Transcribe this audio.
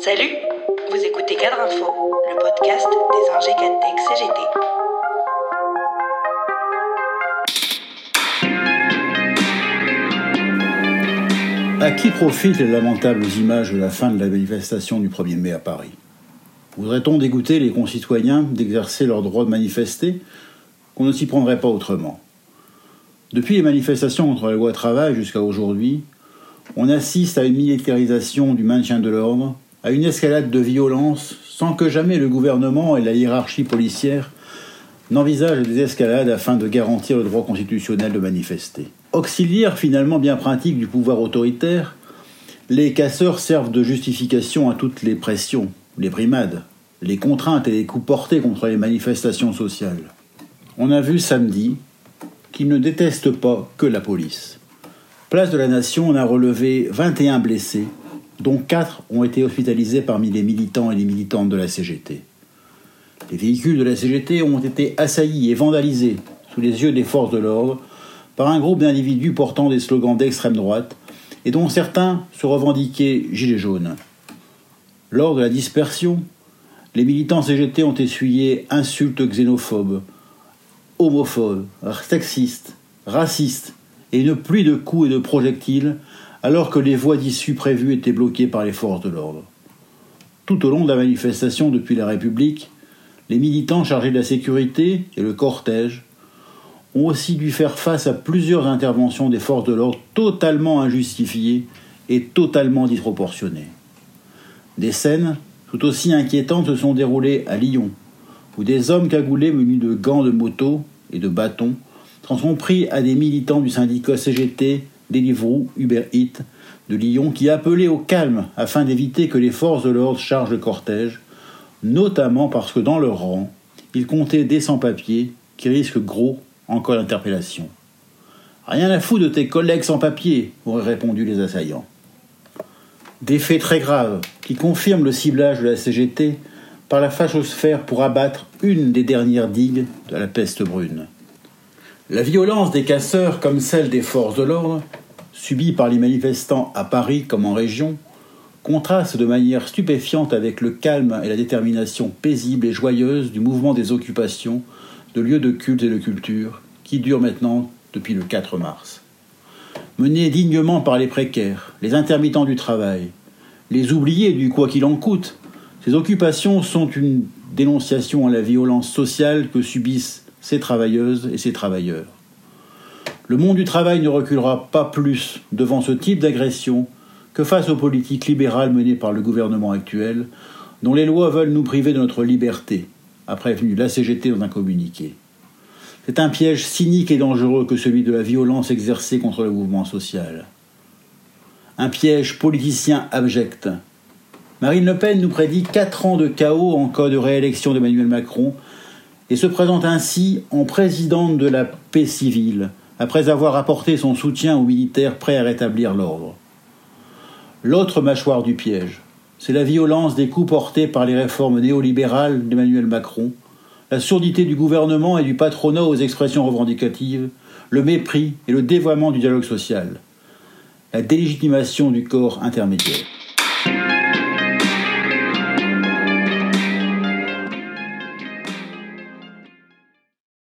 Salut, vous écoutez Cadre Info, le podcast des ingé Cantech CGT. À qui profitent les lamentables images de la fin de la manifestation du 1er mai à Paris? Voudrait-on dégoûter les concitoyens d'exercer leur droit de manifester? Qu'on ne s'y prendrait pas autrement. Depuis les manifestations contre la loi travail jusqu'à aujourd'hui, on assiste à une militarisation du maintien de l'ordre, à une escalade de violence, sans que jamais le gouvernement et la hiérarchie policière n'envisagent des escalades afin de garantir le droit constitutionnel de manifester. Auxiliaires finalement bien pratiques du pouvoir autoritaire, les casseurs servent de justification à toutes les pressions, les brimades, les contraintes et les coups portés contre les manifestations sociales. On a vu samedi qu'ils ne détestent pas que la police. Place de la Nation, on a relevé 21 blessés, dont 4 ont été hospitalisés parmi les militants et les militantes de la CGT. Les véhicules de la CGT ont été assaillis et vandalisés sous les yeux des forces de l'ordre par un groupe d'individus portant des slogans d'extrême droite et dont certains se revendiquaient gilets jaunes. Lors de la dispersion, les militants CGT ont essuyé insultes xénophobes, homophobes, sexistes, racistes et une pluie de coups et de projectiles alors que les voies d'issue prévues étaient bloquées par les forces de l'ordre. Tout au long de la manifestation depuis la République, les militants chargés de la sécurité et le cortège ont aussi dû faire face à plusieurs interventions des forces de l'ordre totalement injustifiées et totalement disproportionnées. Des scènes tout aussi inquiétantes se sont déroulées à Lyon, où des hommes cagoulés munis de gants de moto et de bâtons sont pris à des militants du syndicat CGT, Deliveroo, Uber Eats de Lyon qui appelaient au calme afin d'éviter que les forces de l'ordre chargent le cortège, notamment parce que dans leur rang, ils comptaient des sans-papiers qui risquent gros en cas d'interpellation. Rien à foutre de tes collègues sans-papiers, auraient répondu les assaillants. Des faits très graves qui confirment le ciblage de la CGT par la fachosphère pour abattre une des dernières digues de la peste brune. La violence des casseurs comme celle des forces de l'ordre, subie par les manifestants à Paris comme en région, contraste de manière stupéfiante avec le calme et la détermination paisible et joyeuse du mouvement des occupations de lieux de culte et de culture qui dure maintenant depuis le 4 mars. Mené dignement par les précaires, les intermittents du travail, les oubliés du quoi qu'il en coûte, ces occupations sont une dénonciation à la violence sociale que subissent ces travailleuses et ces travailleurs. Le monde du travail ne reculera pas plus devant ce type d'agression que face aux politiques libérales menées par le gouvernement actuel, dont les lois veulent nous priver de notre liberté, a prévenu la CGT dans un communiqué. C'est un piège cynique et dangereux que celui de la violence exercée contre le mouvement social. Un piège politicien abject. Marine Le Pen nous prédit quatre ans de chaos en cas de réélection d'Emmanuel Macron et se présente ainsi en présidente de la paix civile, après avoir apporté son soutien aux militaires prêts à rétablir l'ordre. L'autre mâchoire du piège, c'est la violence des coups portés par les réformes néolibérales d'Emmanuel Macron, la surdité du gouvernement et du patronat aux expressions revendicatives, le mépris et le dévoiement du dialogue social, la délégitimation du corps intermédiaire.